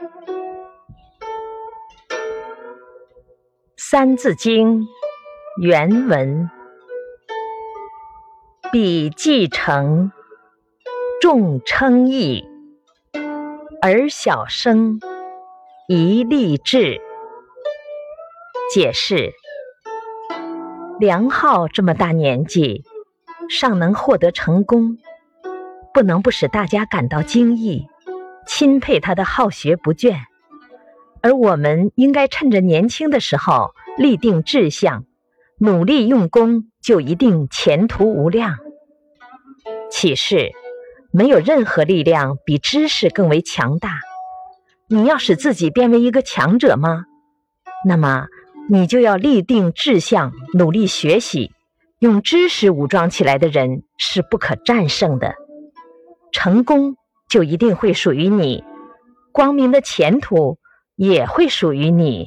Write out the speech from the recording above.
《三字经》原文：彼继承，众称义，而小生，宜立志。解释：梁浩这么大年纪，尚能获得成功，不能不使大家感到惊异，钦佩他的好学不倦。而我们应该趁着年轻的时候。立定志向，努力用功，就一定前途无量。启示：没有任何力量比知识更为强大。你要使自己变为一个强者吗？那么你就要立定志向，努力学习。用知识武装起来的人是不可战胜的。成功就一定会属于你，光明的前途也会属于你。